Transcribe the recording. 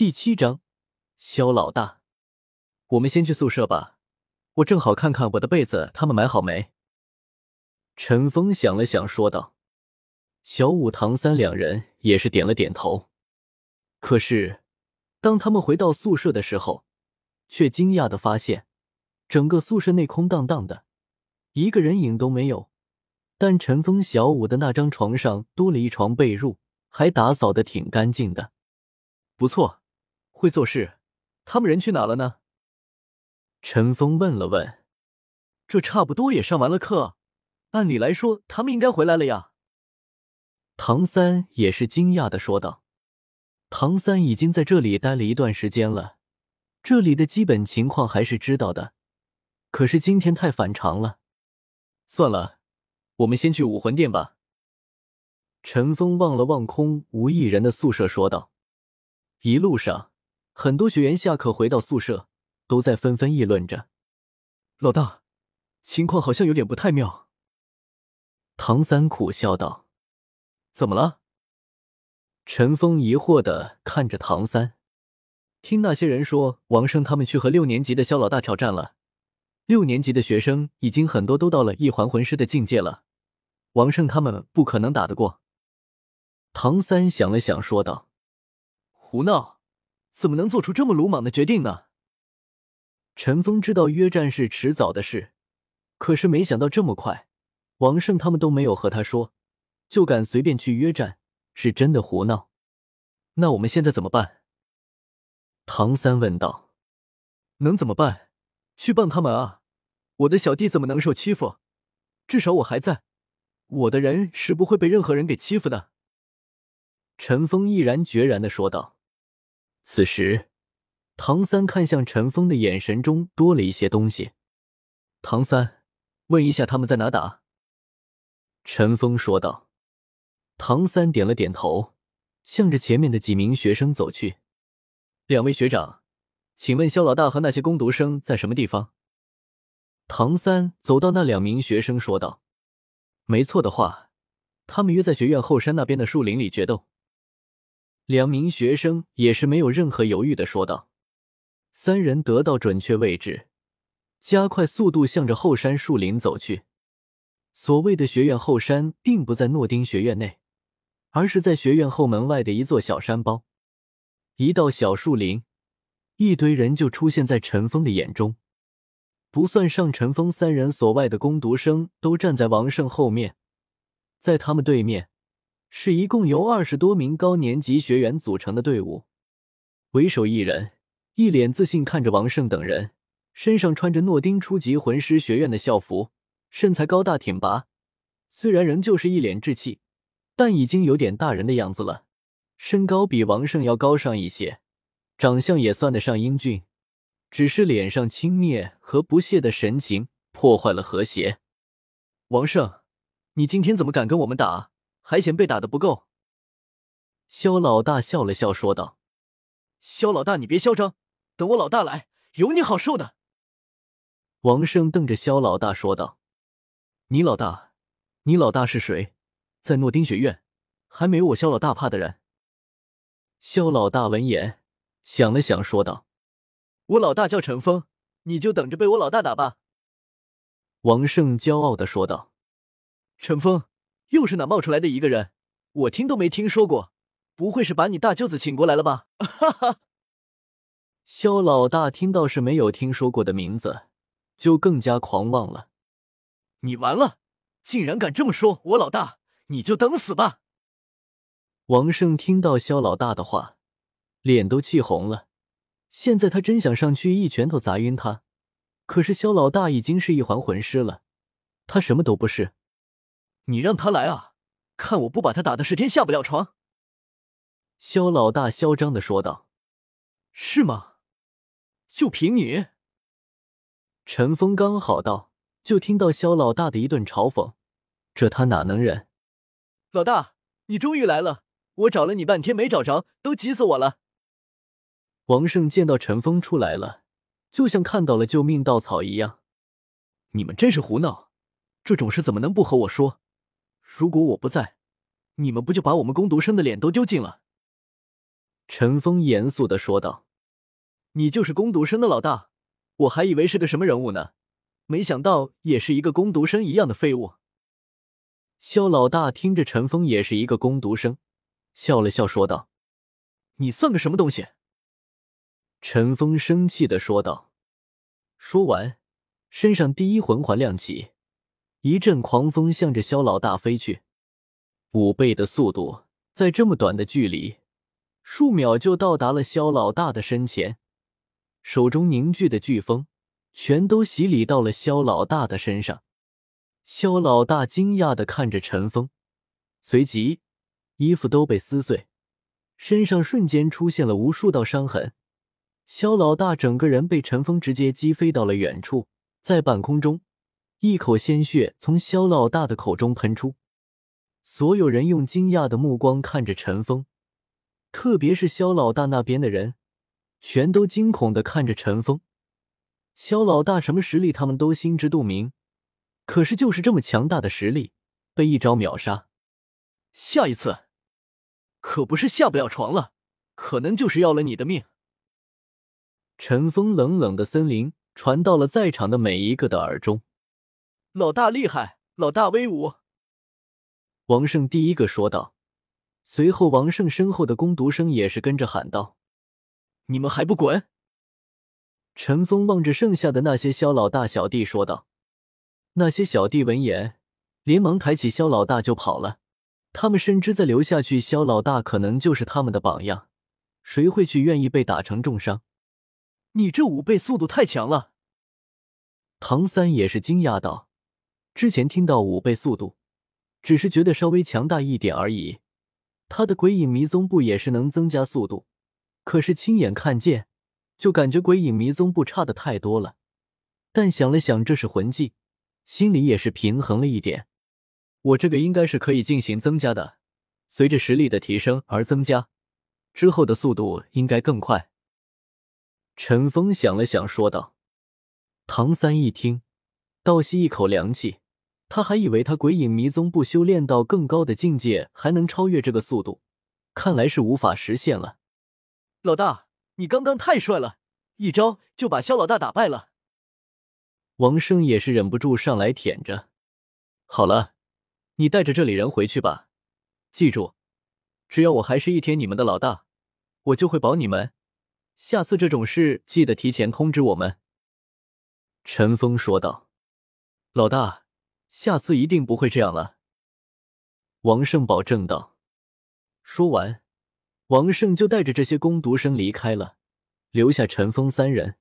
第七章，萧老大，我们先去宿舍吧，我正好看看我的被子他们买好没。陈峰想了想，说道：“小五、唐三两人也是点了点头。可是，当他们回到宿舍的时候，却惊讶的发现，整个宿舍内空荡荡的，一个人影都没有。但陈峰、小五的那张床上多了一床被褥，还打扫的挺干净的，不错。会做事，他们人去哪了呢？”陈峰问了问。这差不多也上完了课。按理来说，他们应该回来了呀。唐三也是惊讶的说道：“唐三已经在这里待了一段时间了，这里的基本情况还是知道的。可是今天太反常了。算了，我们先去武魂殿吧。”陈峰望了望空无一人的宿舍，说道：“一路上，很多学员下课回到宿舍，都在纷纷议论着：老大，情况好像有点不太妙。”唐三苦笑道：“怎么了？”陈峰疑惑的看着唐三，听那些人说，王胜他们去和六年级的肖老大挑战了。六年级的学生已经很多都到了一环魂师的境界了，王胜他们不可能打得过。唐三想了想，说道：“胡闹，怎么能做出这么鲁莽的决定呢？”陈峰知道约战是迟早的事，可是没想到这么快。王胜他们都没有和他说，就敢随便去约战，是真的胡闹。那我们现在怎么办？唐三问道。能怎么办？去帮他们啊！我的小弟怎么能受欺负？至少我还在，我的人是不会被任何人给欺负的。陈峰毅然决然的说道。此时，唐三看向陈峰的眼神中多了一些东西。唐三，问一下他们在哪打？陈峰说道：“唐三点了点头，向着前面的几名学生走去。两位学长，请问肖老大和那些攻读生在什么地方？”唐三走到那两名学生说道：“没错的话，他们约在学院后山那边的树林里决斗。”两名学生也是没有任何犹豫的说道。三人得到准确位置，加快速度向着后山树林走去。所谓的学院后山，并不在诺丁学院内，而是在学院后门外的一座小山包。一道小树林，一堆人就出现在陈峰的眼中。不算上陈峰三人所外的攻读生，都站在王胜后面。在他们对面，是一共由二十多名高年级学员组成的队伍。为首一人，一脸自信看着王胜等人，身上穿着诺丁初级魂师学院的校服。身材高大挺拔，虽然仍旧是一脸稚气，但已经有点大人的样子了。身高比王胜要高上一些，长相也算得上英俊，只是脸上轻蔑和不屑的神情破坏了和谐。王胜，你今天怎么敢跟我们打？还嫌被打的不够？肖老大笑了笑说道：“肖老大，你别嚣张，等我老大来，有你好受的。”王胜瞪着肖老大说道。你老大，你老大是谁？在诺丁学院，还没有我肖老大怕的人。肖老大闻言想了想，说道：“我老大叫陈峰，你就等着被我老大打吧。”王胜骄傲的说道：“陈峰又是哪冒出来的一个人？我听都没听说过，不会是把你大舅子请过来了吧？”哈哈。肖老大听到是没有听说过的名字，就更加狂妄了。你完了！竟然敢这么说我老大，你就等死吧！王胜听到肖老大的话，脸都气红了。现在他真想上去一拳头砸晕他，可是肖老大已经是一环魂师了，他什么都不是。你让他来啊，看我不把他打的十天下不了床！肖老大嚣张的说道：“是吗？就凭你？”陈峰刚好到。就听到肖老大的一顿嘲讽，这他哪能忍？老大，你终于来了！我找了你半天没找着，都急死我了。王胜见到陈峰出来了，就像看到了救命稻草一样。你们真是胡闹！这种事怎么能不和我说？如果我不在，你们不就把我们攻读生的脸都丢尽了？陈峰严肃的说道：“你就是攻读生的老大，我还以为是个什么人物呢，没想到也是一个攻读生一样的废物。”肖老大听着陈峰也是一个攻读生，笑了笑说道：“你算个什么东西？”陈峰生气的说道。说完，身上第一魂环亮起，一阵狂风向着肖老大飞去，五倍的速度，在这么短的距离，数秒就到达了肖老大的身前，手中凝聚的飓风全都洗礼到了肖老大的身上。肖老大惊讶的看着陈峰，随即衣服都被撕碎，身上瞬间出现了无数道伤痕。肖老大整个人被陈峰直接击飞到了远处，在半空中，一口鲜血从肖老大的口中喷出。所有人用惊讶的目光看着陈峰，特别是肖老大那边的人，全都惊恐的看着陈峰。肖老大什么实力，他们都心知肚明。可是，就是这么强大的实力，被一招秒杀。下一次，可不是下不了床了，可能就是要了你的命。陈峰冷冷的森林传到了在场的每一个的耳中。老大厉害，老大威武！王胜第一个说道，随后王胜身后的攻读生也是跟着喊道：“你们还不滚！”陈峰望着剩下的那些肖老大小弟说道。那些小弟闻言，连忙抬起肖老大就跑了。他们深知再留下去，肖老大可能就是他们的榜样。谁会去愿意被打成重伤？你这五倍速度太强了！唐三也是惊讶道：“之前听到五倍速度，只是觉得稍微强大一点而已。他的鬼影迷踪步也是能增加速度，可是亲眼看见，就感觉鬼影迷踪步差的太多了。但想了想，这是魂技。”心里也是平衡了一点，我这个应该是可以进行增加的，随着实力的提升而增加，之后的速度应该更快。陈峰想了想，说道：“唐三一听，倒吸一口凉气，他还以为他鬼影迷踪不修炼到更高的境界，还能超越这个速度，看来是无法实现了。”老大，你刚刚太帅了，一招就把肖老大打败了。王生也是忍不住上来舔着。好了，你带着这里人回去吧。记住，只要我还是一天你们的老大，我就会保你们。下次这种事记得提前通知我们。”陈峰说道。“老大，下次一定不会这样了。”王胜保证道。说完，王胜就带着这些攻读生离开了，留下陈峰三人。